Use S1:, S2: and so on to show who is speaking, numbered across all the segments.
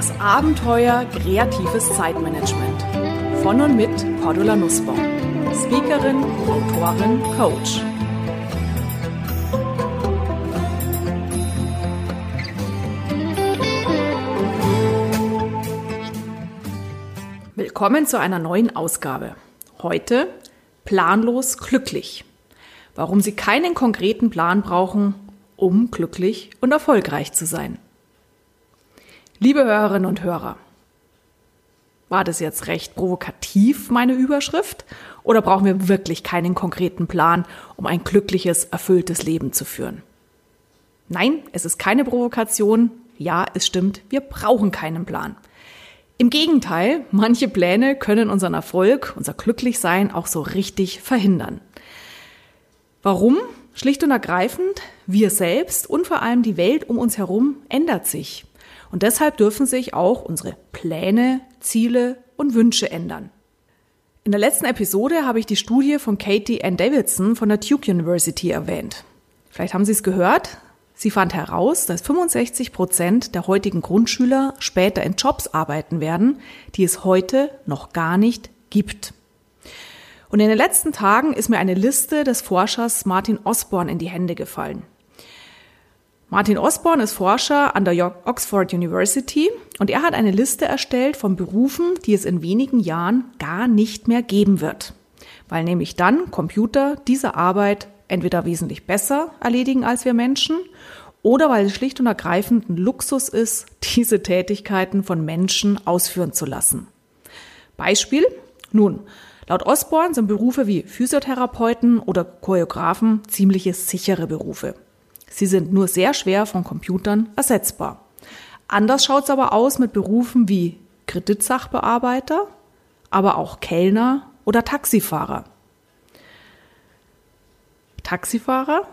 S1: Das Abenteuer kreatives Zeitmanagement. Von und mit Cordula Nussbaum. Speakerin, Autorin, Coach. Willkommen zu einer neuen Ausgabe. Heute planlos glücklich. Warum Sie keinen konkreten Plan brauchen, um glücklich und erfolgreich zu sein. Liebe Hörerinnen und Hörer, war das jetzt recht provokativ, meine Überschrift? Oder brauchen wir wirklich keinen konkreten Plan, um ein glückliches, erfülltes Leben zu führen? Nein, es ist keine Provokation. Ja, es stimmt, wir brauchen keinen Plan. Im Gegenteil, manche Pläne können unseren Erfolg, unser Glücklichsein auch so richtig verhindern. Warum? Schlicht und ergreifend, wir selbst und vor allem die Welt um uns herum ändert sich. Und deshalb dürfen sich auch unsere Pläne, Ziele und Wünsche ändern. In der letzten Episode habe ich die Studie von Katie Ann Davidson von der Duke University erwähnt. Vielleicht haben Sie es gehört. Sie fand heraus, dass 65 Prozent der heutigen Grundschüler später in Jobs arbeiten werden, die es heute noch gar nicht gibt. Und in den letzten Tagen ist mir eine Liste des Forschers Martin Osborne in die Hände gefallen. Martin Osborne ist Forscher an der Oxford University und er hat eine Liste erstellt von Berufen, die es in wenigen Jahren gar nicht mehr geben wird, weil nämlich dann Computer diese Arbeit entweder wesentlich besser erledigen als wir Menschen oder weil es schlicht und ergreifend ein Luxus ist, diese Tätigkeiten von Menschen ausführen zu lassen. Beispiel? Nun, laut Osborne sind Berufe wie Physiotherapeuten oder Choreografen ziemliche sichere Berufe. Sie sind nur sehr schwer von Computern ersetzbar. Anders schaut es aber aus mit Berufen wie Kreditsachbearbeiter, aber auch Kellner oder Taxifahrer. Taxifahrer?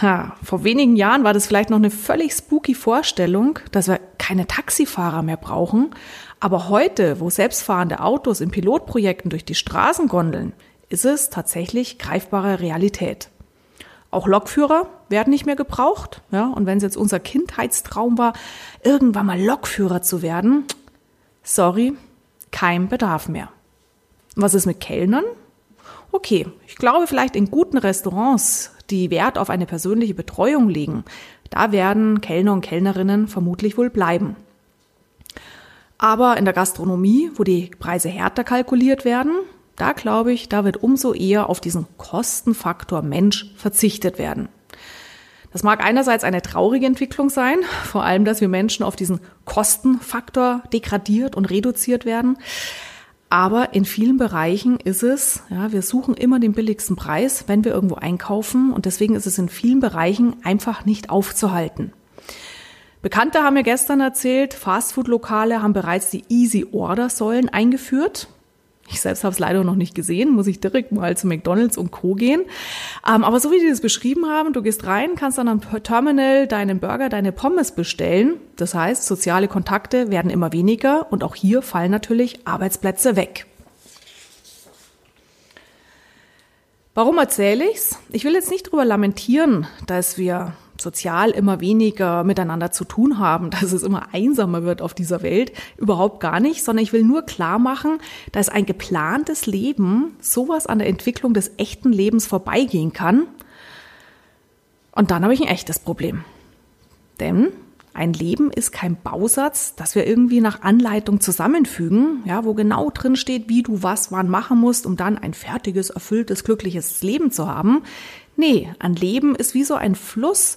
S1: Ha, vor wenigen Jahren war das vielleicht noch eine völlig spooky Vorstellung, dass wir keine Taxifahrer mehr brauchen. Aber heute, wo selbstfahrende Autos in Pilotprojekten durch die Straßen gondeln, ist es tatsächlich greifbare Realität. Auch Lokführer werden nicht mehr gebraucht. Ja, und wenn es jetzt unser Kindheitstraum war, irgendwann mal Lokführer zu werden, sorry, kein Bedarf mehr. Was ist mit Kellnern? Okay, ich glaube vielleicht in guten Restaurants, die Wert auf eine persönliche Betreuung legen, da werden Kellner und Kellnerinnen vermutlich wohl bleiben. Aber in der Gastronomie, wo die Preise härter kalkuliert werden, da glaube ich, da wird umso eher auf diesen Kostenfaktor Mensch verzichtet werden. Das mag einerseits eine traurige Entwicklung sein, vor allem, dass wir Menschen auf diesen Kostenfaktor degradiert und reduziert werden. Aber in vielen Bereichen ist es, ja, wir suchen immer den billigsten Preis, wenn wir irgendwo einkaufen. Und deswegen ist es in vielen Bereichen einfach nicht aufzuhalten. Bekannte haben mir gestern erzählt, Fastfood-Lokale haben bereits die Easy Order Säulen eingeführt. Ich selbst habe es leider noch nicht gesehen, muss ich direkt mal zu McDonald's und Co. gehen. Ähm, aber so wie die das beschrieben haben, du gehst rein, kannst dann am Terminal deinen Burger, deine Pommes bestellen. Das heißt, soziale Kontakte werden immer weniger und auch hier fallen natürlich Arbeitsplätze weg. Warum erzähle ich's? Ich will jetzt nicht darüber lamentieren, dass wir sozial immer weniger miteinander zu tun haben, dass es immer einsamer wird auf dieser Welt. Überhaupt gar nicht, sondern ich will nur klar machen, dass ein geplantes Leben sowas an der Entwicklung des echten Lebens vorbeigehen kann. Und dann habe ich ein echtes Problem. Denn ein Leben ist kein Bausatz, das wir irgendwie nach Anleitung zusammenfügen, ja, wo genau drin steht, wie du was wann machen musst, um dann ein fertiges, erfülltes, glückliches Leben zu haben. Nee, ein Leben ist wie so ein Fluss,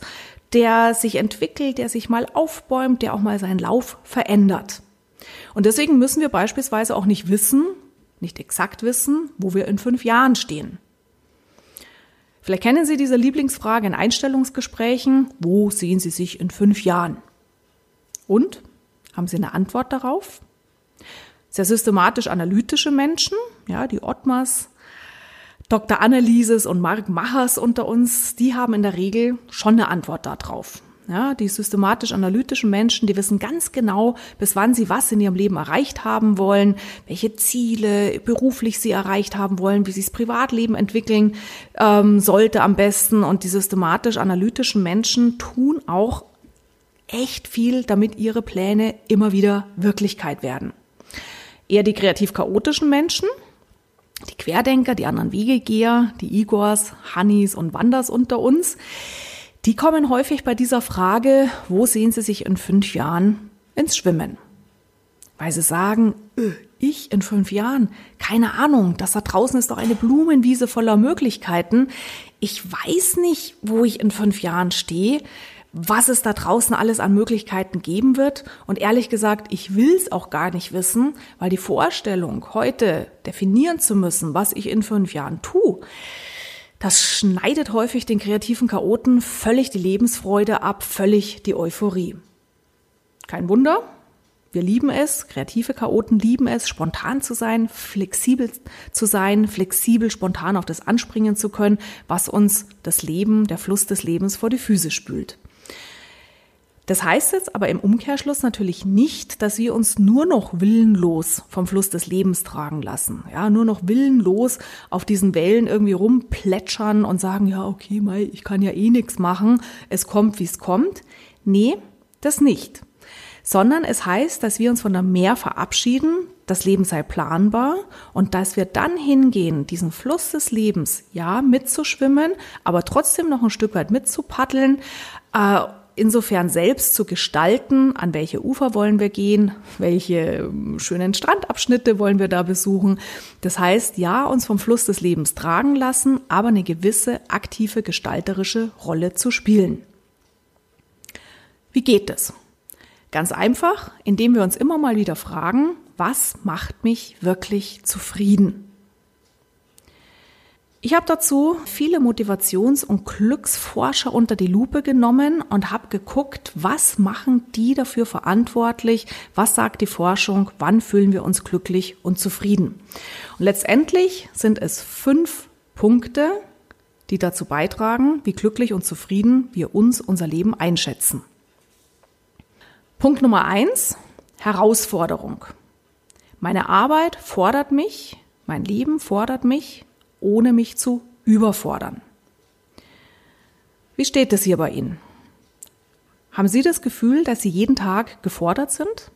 S1: der sich entwickelt, der sich mal aufbäumt, der auch mal seinen Lauf verändert. Und deswegen müssen wir beispielsweise auch nicht wissen, nicht exakt wissen, wo wir in fünf Jahren stehen. Vielleicht kennen Sie diese Lieblingsfrage in Einstellungsgesprächen. Wo sehen Sie sich in fünf Jahren? Und? Haben Sie eine Antwort darauf? Sehr systematisch analytische Menschen, ja, die Ottmars, Dr. Annelieses und Mark Machers unter uns, die haben in der Regel schon eine Antwort darauf. Ja, die systematisch-analytischen Menschen, die wissen ganz genau, bis wann sie was in ihrem Leben erreicht haben wollen, welche Ziele beruflich sie erreicht haben wollen, wie sich das Privatleben entwickeln ähm, sollte am besten. Und die systematisch-analytischen Menschen tun auch echt viel, damit ihre Pläne immer wieder Wirklichkeit werden. Eher die kreativ chaotischen Menschen, die Querdenker, die anderen Wegegeher, die Igors, Hannis und Wanders unter uns, die kommen häufig bei dieser Frage, wo sehen sie sich in fünf Jahren ins Schwimmen? Weil sie sagen, öh, ich in fünf Jahren, keine Ahnung, das da draußen ist doch eine Blumenwiese voller Möglichkeiten. Ich weiß nicht, wo ich in fünf Jahren stehe was es da draußen alles an Möglichkeiten geben wird. Und ehrlich gesagt, ich will es auch gar nicht wissen, weil die Vorstellung, heute definieren zu müssen, was ich in fünf Jahren tue, das schneidet häufig den kreativen Chaoten völlig die Lebensfreude ab, völlig die Euphorie. Kein Wunder, wir lieben es, kreative Chaoten lieben es, spontan zu sein, flexibel zu sein, flexibel, spontan auf das anspringen zu können, was uns das Leben, der Fluss des Lebens vor die Füße spült. Das heißt jetzt aber im Umkehrschluss natürlich nicht, dass wir uns nur noch willenlos vom Fluss des Lebens tragen lassen. Ja, nur noch willenlos auf diesen Wellen irgendwie rumplätschern und sagen, ja, okay, Mai, ich kann ja eh nichts machen. Es kommt, wie es kommt. Nee, das nicht. Sondern es heißt, dass wir uns von der Meer verabschieden, das Leben sei planbar und dass wir dann hingehen, diesen Fluss des Lebens, ja, mitzuschwimmen, aber trotzdem noch ein Stück weit mitzupaddeln, äh, insofern selbst zu gestalten, an welche Ufer wollen wir gehen, welche ähm, schönen Strandabschnitte wollen wir da besuchen. Das heißt, ja, uns vom Fluss des Lebens tragen lassen, aber eine gewisse aktive gestalterische Rolle zu spielen. Wie geht es? Ganz einfach, indem wir uns immer mal wieder fragen, was macht mich wirklich zufrieden? Ich habe dazu viele Motivations- und Glücksforscher unter die Lupe genommen und habe geguckt, was machen die dafür verantwortlich, was sagt die Forschung, wann fühlen wir uns glücklich und zufrieden. Und letztendlich sind es fünf Punkte, die dazu beitragen, wie glücklich und zufrieden wir uns unser Leben einschätzen. Punkt Nummer eins, Herausforderung. Meine Arbeit fordert mich, mein Leben fordert mich, ohne mich zu überfordern. Wie steht es hier bei Ihnen? Haben Sie das Gefühl, dass Sie jeden Tag gefordert sind?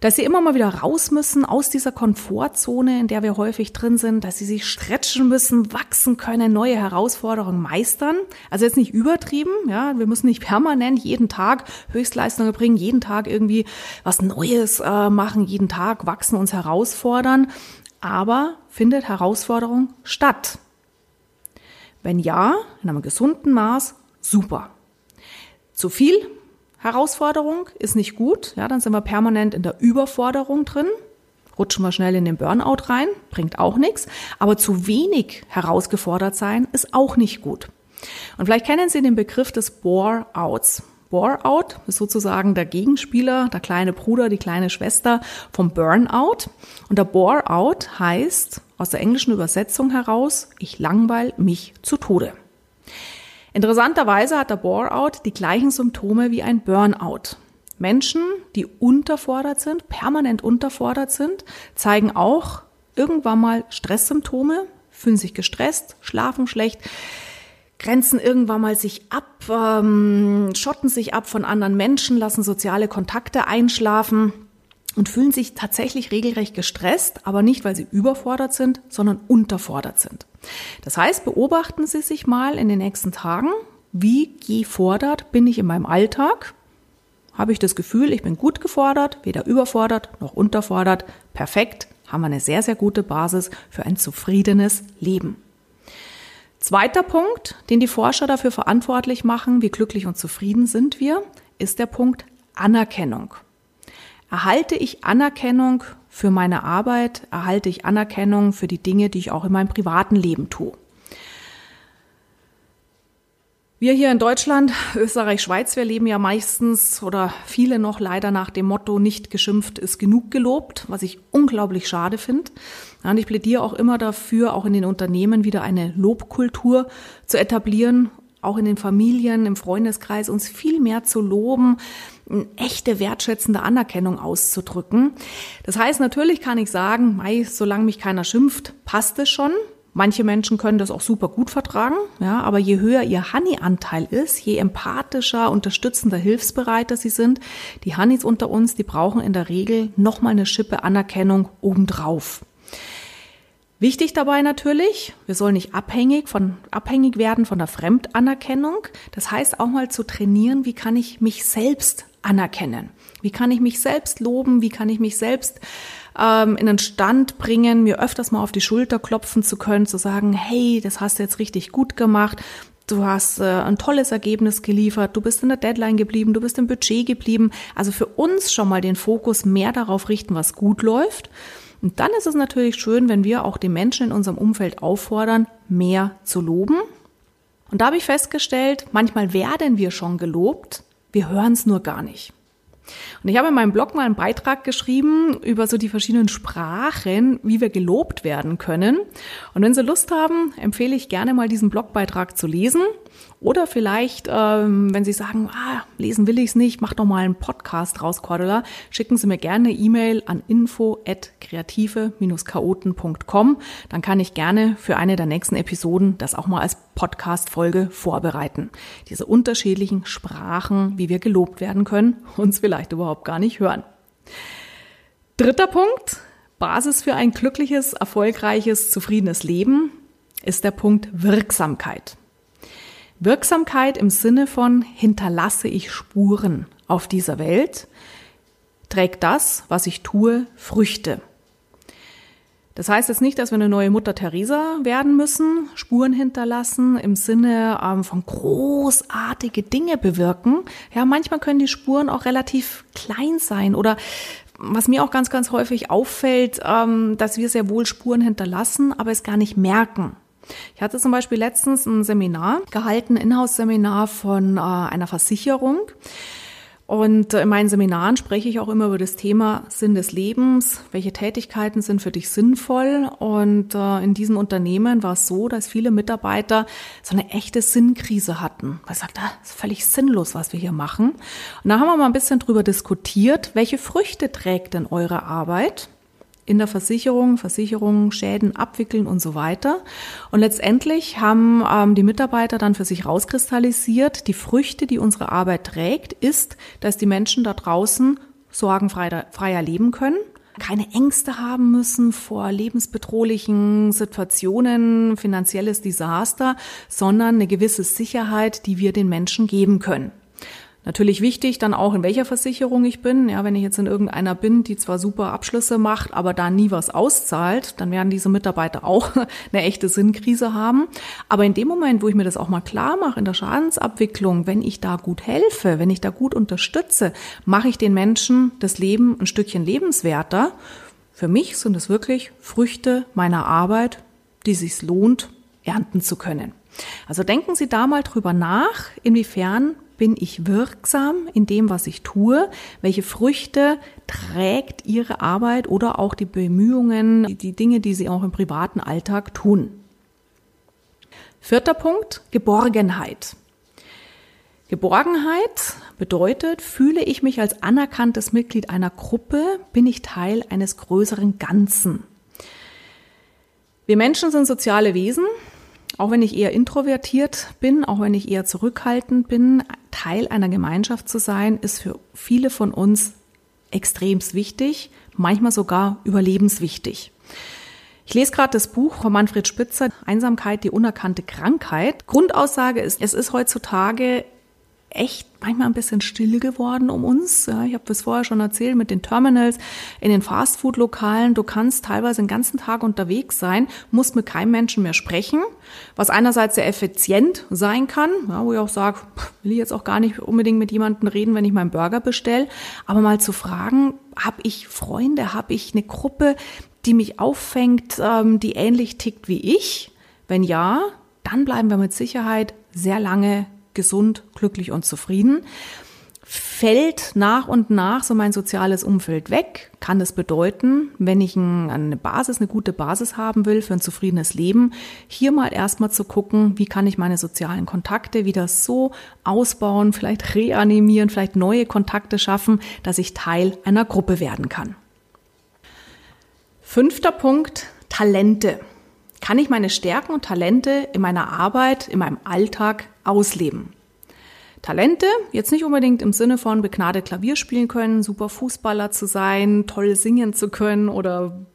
S1: Dass Sie immer mal wieder raus müssen aus dieser Komfortzone, in der wir häufig drin sind, dass Sie sich stretchen müssen, wachsen können, neue Herausforderungen meistern? Also jetzt nicht übertrieben, ja, wir müssen nicht permanent jeden Tag Höchstleistungen bringen, jeden Tag irgendwie was Neues äh, machen, jeden Tag wachsen, uns herausfordern, aber findet Herausforderung statt? Wenn ja, in einem gesunden Maß, super. Zu viel Herausforderung ist nicht gut, ja, dann sind wir permanent in der Überforderung drin, rutschen wir schnell in den Burnout rein, bringt auch nichts, aber zu wenig herausgefordert sein ist auch nicht gut. Und vielleicht kennen Sie den Begriff des Bore-Outs. Bore-out ist sozusagen der Gegenspieler, der kleine Bruder, die kleine Schwester vom Burnout. Und der Bore-out heißt aus der englischen Übersetzung heraus, ich langweil mich zu Tode. Interessanterweise hat der Bore-out die gleichen Symptome wie ein Burnout. Menschen, die unterfordert sind, permanent unterfordert sind, zeigen auch irgendwann mal Stresssymptome, fühlen sich gestresst, schlafen schlecht, grenzen irgendwann mal sich ab, ähm, schotten sich ab von anderen Menschen, lassen soziale Kontakte einschlafen und fühlen sich tatsächlich regelrecht gestresst, aber nicht, weil sie überfordert sind, sondern unterfordert sind. Das heißt, beobachten Sie sich mal in den nächsten Tagen, wie gefordert bin ich in meinem Alltag? Habe ich das Gefühl, ich bin gut gefordert, weder überfordert noch unterfordert? Perfekt, haben wir eine sehr, sehr gute Basis für ein zufriedenes Leben. Zweiter Punkt, den die Forscher dafür verantwortlich machen, wie glücklich und zufrieden sind wir, ist der Punkt Anerkennung. Erhalte ich Anerkennung für meine Arbeit? Erhalte ich Anerkennung für die Dinge, die ich auch in meinem privaten Leben tue? Wir hier in Deutschland, Österreich, Schweiz, wir leben ja meistens oder viele noch leider nach dem Motto, nicht geschimpft ist genug gelobt, was ich unglaublich schade finde. und ich plädiere auch immer dafür, auch in den Unternehmen wieder eine Lobkultur zu etablieren, auch in den Familien, im Freundeskreis, uns viel mehr zu loben, eine echte wertschätzende Anerkennung auszudrücken. Das heißt, natürlich kann ich sagen, mei, solange mich keiner schimpft, passt es schon Manche Menschen können das auch super gut vertragen, ja, aber je höher ihr Honey-Anteil ist, je empathischer, unterstützender, hilfsbereiter sie sind, die Honeys unter uns, die brauchen in der Regel nochmal eine Schippe Anerkennung obendrauf. Wichtig dabei natürlich, wir sollen nicht abhängig von, abhängig werden von der Fremdanerkennung. Das heißt auch mal zu trainieren, wie kann ich mich selbst anerkennen? Wie kann ich mich selbst loben? Wie kann ich mich selbst ähm, in den Stand bringen, mir öfters mal auf die Schulter klopfen zu können, zu sagen, hey, das hast du jetzt richtig gut gemacht. Du hast äh, ein tolles Ergebnis geliefert, du bist in der Deadline geblieben, du bist im Budget geblieben. Also für uns schon mal den Fokus mehr darauf richten, was gut läuft. Und dann ist es natürlich schön, wenn wir auch die Menschen in unserem Umfeld auffordern, mehr zu loben. Und da habe ich festgestellt, manchmal werden wir schon gelobt, wir hören es nur gar nicht. Und ich habe in meinem Blog mal einen Beitrag geschrieben über so die verschiedenen Sprachen, wie wir gelobt werden können. Und wenn Sie Lust haben, empfehle ich gerne mal diesen Blogbeitrag zu lesen. Oder vielleicht, ähm, wenn Sie sagen, ah, lesen will ich es nicht, mach doch mal einen Podcast raus, Cordula, schicken Sie mir gerne eine E-Mail an info@kreative-chaoten.com. Dann kann ich gerne für eine der nächsten Episoden das auch mal als Podcast-Folge vorbereiten. Diese unterschiedlichen Sprachen, wie wir gelobt werden können, uns vielleicht überhaupt gar nicht hören. Dritter Punkt, Basis für ein glückliches, erfolgreiches, zufriedenes Leben ist der Punkt Wirksamkeit. Wirksamkeit im Sinne von hinterlasse ich Spuren auf dieser Welt, trägt das, was ich tue, Früchte. Das heißt jetzt nicht, dass wir eine neue Mutter Teresa werden müssen, Spuren hinterlassen im Sinne ähm, von großartige Dinge bewirken. Ja, manchmal können die Spuren auch relativ klein sein oder was mir auch ganz, ganz häufig auffällt, ähm, dass wir sehr wohl Spuren hinterlassen, aber es gar nicht merken. Ich hatte zum Beispiel letztens ein Seminar gehalten, Inhouse-Seminar von äh, einer Versicherung. Und in meinen Seminaren spreche ich auch immer über das Thema Sinn des Lebens. Welche Tätigkeiten sind für dich sinnvoll? Und äh, in diesem Unternehmen war es so, dass viele Mitarbeiter so eine echte Sinnkrise hatten. Weil sagt, ah, ist völlig sinnlos, was wir hier machen. Und da haben wir mal ein bisschen drüber diskutiert, welche Früchte trägt denn eure Arbeit? In der Versicherung, Versicherungen, Schäden abwickeln und so weiter. Und letztendlich haben ähm, die Mitarbeiter dann für sich rauskristallisiert, die Früchte, die unsere Arbeit trägt, ist, dass die Menschen da draußen sorgenfreier leben können, keine Ängste haben müssen vor lebensbedrohlichen Situationen, finanzielles Desaster, sondern eine gewisse Sicherheit, die wir den Menschen geben können. Natürlich wichtig dann auch, in welcher Versicherung ich bin. Ja, wenn ich jetzt in irgendeiner bin, die zwar super Abschlüsse macht, aber da nie was auszahlt, dann werden diese Mitarbeiter auch eine echte Sinnkrise haben. Aber in dem Moment, wo ich mir das auch mal klar mache in der Schadensabwicklung, wenn ich da gut helfe, wenn ich da gut unterstütze, mache ich den Menschen das Leben ein Stückchen lebenswerter. Für mich sind es wirklich Früchte meiner Arbeit, die sich lohnt, ernten zu können. Also denken Sie da mal drüber nach, inwiefern bin ich wirksam in dem, was ich tue? Welche Früchte trägt Ihre Arbeit oder auch die Bemühungen, die Dinge, die Sie auch im privaten Alltag tun? Vierter Punkt, Geborgenheit. Geborgenheit bedeutet, fühle ich mich als anerkanntes Mitglied einer Gruppe, bin ich Teil eines größeren Ganzen. Wir Menschen sind soziale Wesen auch wenn ich eher introvertiert bin, auch wenn ich eher zurückhaltend bin, Teil einer Gemeinschaft zu sein, ist für viele von uns extremst wichtig, manchmal sogar überlebenswichtig. Ich lese gerade das Buch von Manfred Spitzer, Einsamkeit, die unerkannte Krankheit. Grundaussage ist, es ist heutzutage echt manchmal ein bisschen still geworden um uns. Ja, ich habe das vorher schon erzählt mit den Terminals in den Fastfood-Lokalen. Du kannst teilweise den ganzen Tag unterwegs sein, musst mit keinem Menschen mehr sprechen, was einerseits sehr effizient sein kann, ja, wo ich auch sage, will ich jetzt auch gar nicht unbedingt mit jemandem reden, wenn ich meinen Burger bestelle, aber mal zu fragen, habe ich Freunde, habe ich eine Gruppe, die mich auffängt, ähm, die ähnlich tickt wie ich? Wenn ja, dann bleiben wir mit Sicherheit sehr lange gesund, glücklich und zufrieden. Fällt nach und nach so mein soziales Umfeld weg, kann das bedeuten, wenn ich eine Basis, eine gute Basis haben will für ein zufriedenes Leben, hier mal erstmal zu gucken, wie kann ich meine sozialen Kontakte wieder so ausbauen, vielleicht reanimieren, vielleicht neue Kontakte schaffen, dass ich Teil einer Gruppe werden kann. Fünfter Punkt, Talente. kann ich meine Stärken und Talente in meiner Arbeit, in meinem Alltag ausleben. Talente, jetzt nicht unbedingt im Sinne von begnadet Klavier spielen können, super Fußballer zu sein, toll singen zu können oder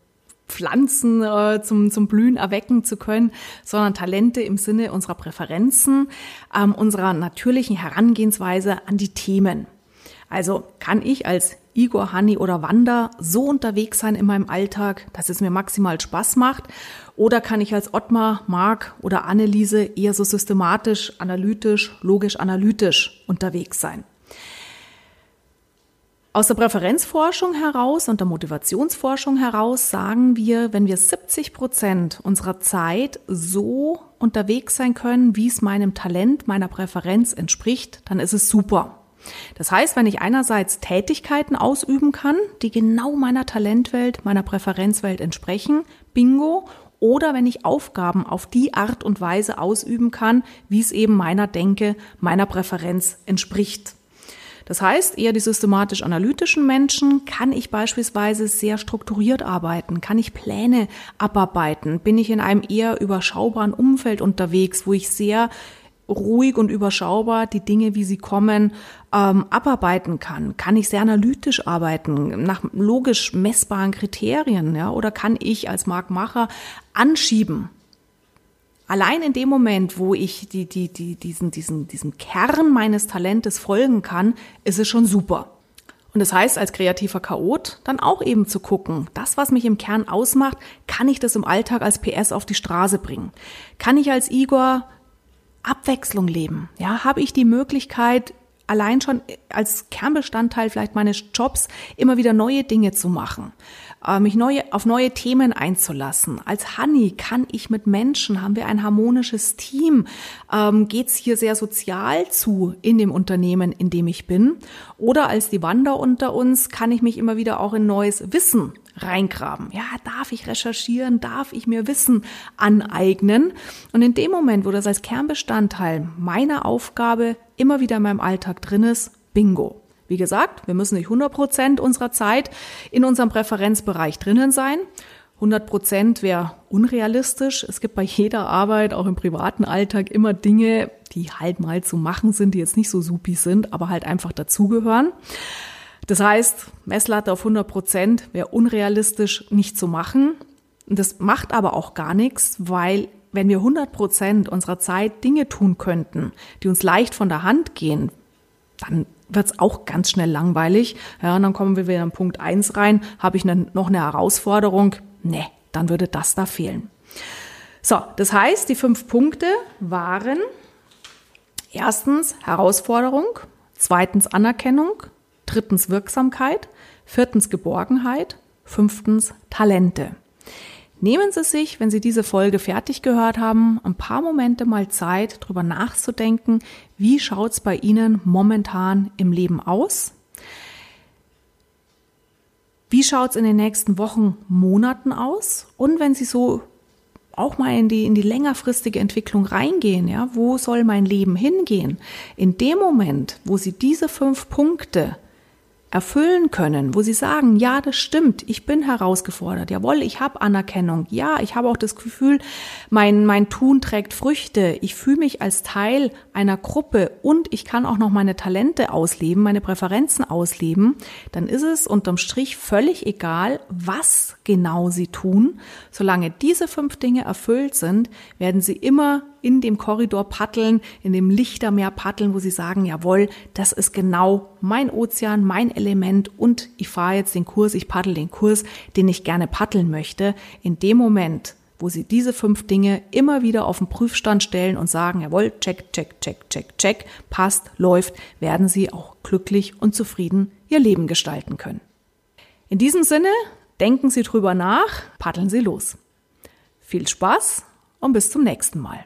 S1: Pflanzen äh, zum, zum Blühen erwecken zu können, sondern Talente im Sinne unserer Präferenzen, ähm, unserer natürlichen Herangehensweise an die Themen. Also kann ich als Igor, Hanni oder Wanda so unterwegs sein in meinem Alltag, dass es mir maximal Spaß macht? Oder kann ich als Ottmar, Marc oder Anneliese eher so systematisch, analytisch, logisch, analytisch unterwegs sein? Aus der Präferenzforschung heraus und der Motivationsforschung heraus sagen wir, wenn wir 70 Prozent unserer Zeit so unterwegs sein können, wie es meinem Talent, meiner Präferenz entspricht, dann ist es super. Das heißt, wenn ich einerseits Tätigkeiten ausüben kann, die genau meiner Talentwelt, meiner Präferenzwelt entsprechen, bingo, oder wenn ich Aufgaben auf die Art und Weise ausüben kann, wie es eben meiner Denke, meiner Präferenz entspricht. Das heißt, eher die systematisch-analytischen Menschen kann ich beispielsweise sehr strukturiert arbeiten, kann ich Pläne abarbeiten, bin ich in einem eher überschaubaren Umfeld unterwegs, wo ich sehr ruhig und überschaubar die Dinge, wie sie kommen, ähm, abarbeiten kann? Kann ich sehr analytisch arbeiten, nach logisch messbaren Kriterien, ja? Oder kann ich als Marktmacher anschieben? Allein in dem Moment, wo ich die, die, die, diesen, diesen, diesen Kern meines Talentes folgen kann, ist es schon super. Und das heißt, als kreativer Chaot dann auch eben zu gucken, das, was mich im Kern ausmacht, kann ich das im Alltag als PS auf die Straße bringen? Kann ich als Igor Abwechslung leben? Ja, habe ich die Möglichkeit, allein schon als Kernbestandteil vielleicht meines Jobs immer wieder neue Dinge zu machen? Äh, mich neue, auf neue Themen einzulassen. Als Honey kann ich mit Menschen, haben wir ein harmonisches Team, ähm, geht es hier sehr sozial zu in dem Unternehmen, in dem ich bin. Oder als die Wander unter uns kann ich mich immer wieder auch in neues Wissen reingraben. Ja, darf ich recherchieren? Darf ich mir Wissen aneignen? Und in dem Moment, wo das als Kernbestandteil meiner Aufgabe immer wieder in meinem Alltag drin ist, bingo. Wie gesagt, wir müssen nicht 100 Prozent unserer Zeit in unserem Präferenzbereich drinnen sein. 100 Prozent wäre unrealistisch. Es gibt bei jeder Arbeit, auch im privaten Alltag, immer Dinge, die halt mal zu machen sind, die jetzt nicht so supi sind, aber halt einfach dazugehören. Das heißt, Messlatte auf 100 Prozent wäre unrealistisch nicht zu machen. Das macht aber auch gar nichts, weil wenn wir 100 Prozent unserer Zeit Dinge tun könnten, die uns leicht von der Hand gehen, dann wird es auch ganz schnell langweilig. Ja, und dann kommen wir wieder in Punkt eins rein. Habe ich ne, noch eine Herausforderung? Nee, dann würde das da fehlen. So, das heißt, die fünf Punkte waren erstens Herausforderung, zweitens Anerkennung, drittens Wirksamkeit, viertens Geborgenheit, fünftens Talente. Nehmen Sie sich, wenn Sie diese Folge fertig gehört haben, ein paar Momente mal Zeit, darüber nachzudenken, wie schaut es bei Ihnen momentan im Leben aus? Wie schaut es in den nächsten Wochen, Monaten aus? Und wenn Sie so auch mal in die, in die längerfristige Entwicklung reingehen, ja, wo soll mein Leben hingehen? In dem Moment, wo Sie diese fünf Punkte erfüllen können, wo sie sagen, ja, das stimmt, ich bin herausgefordert, jawohl, ich habe Anerkennung, ja, ich habe auch das Gefühl, mein, mein Tun trägt Früchte, ich fühle mich als Teil einer Gruppe und ich kann auch noch meine Talente ausleben, meine Präferenzen ausleben, dann ist es unterm Strich völlig egal, was genau sie tun. Solange diese fünf Dinge erfüllt sind, werden sie immer in dem Korridor paddeln, in dem Lichtermeer paddeln, wo sie sagen, jawohl, das ist genau mein Ozean, mein Element und ich fahre jetzt den Kurs, ich paddel den Kurs, den ich gerne paddeln möchte. In dem Moment, wo sie diese fünf Dinge immer wieder auf den Prüfstand stellen und sagen, jawohl, check, check, check, check, check, passt, läuft, werden sie auch glücklich und zufrieden ihr Leben gestalten können. In diesem Sinne, denken Sie drüber nach, paddeln Sie los. Viel Spaß und bis zum nächsten Mal.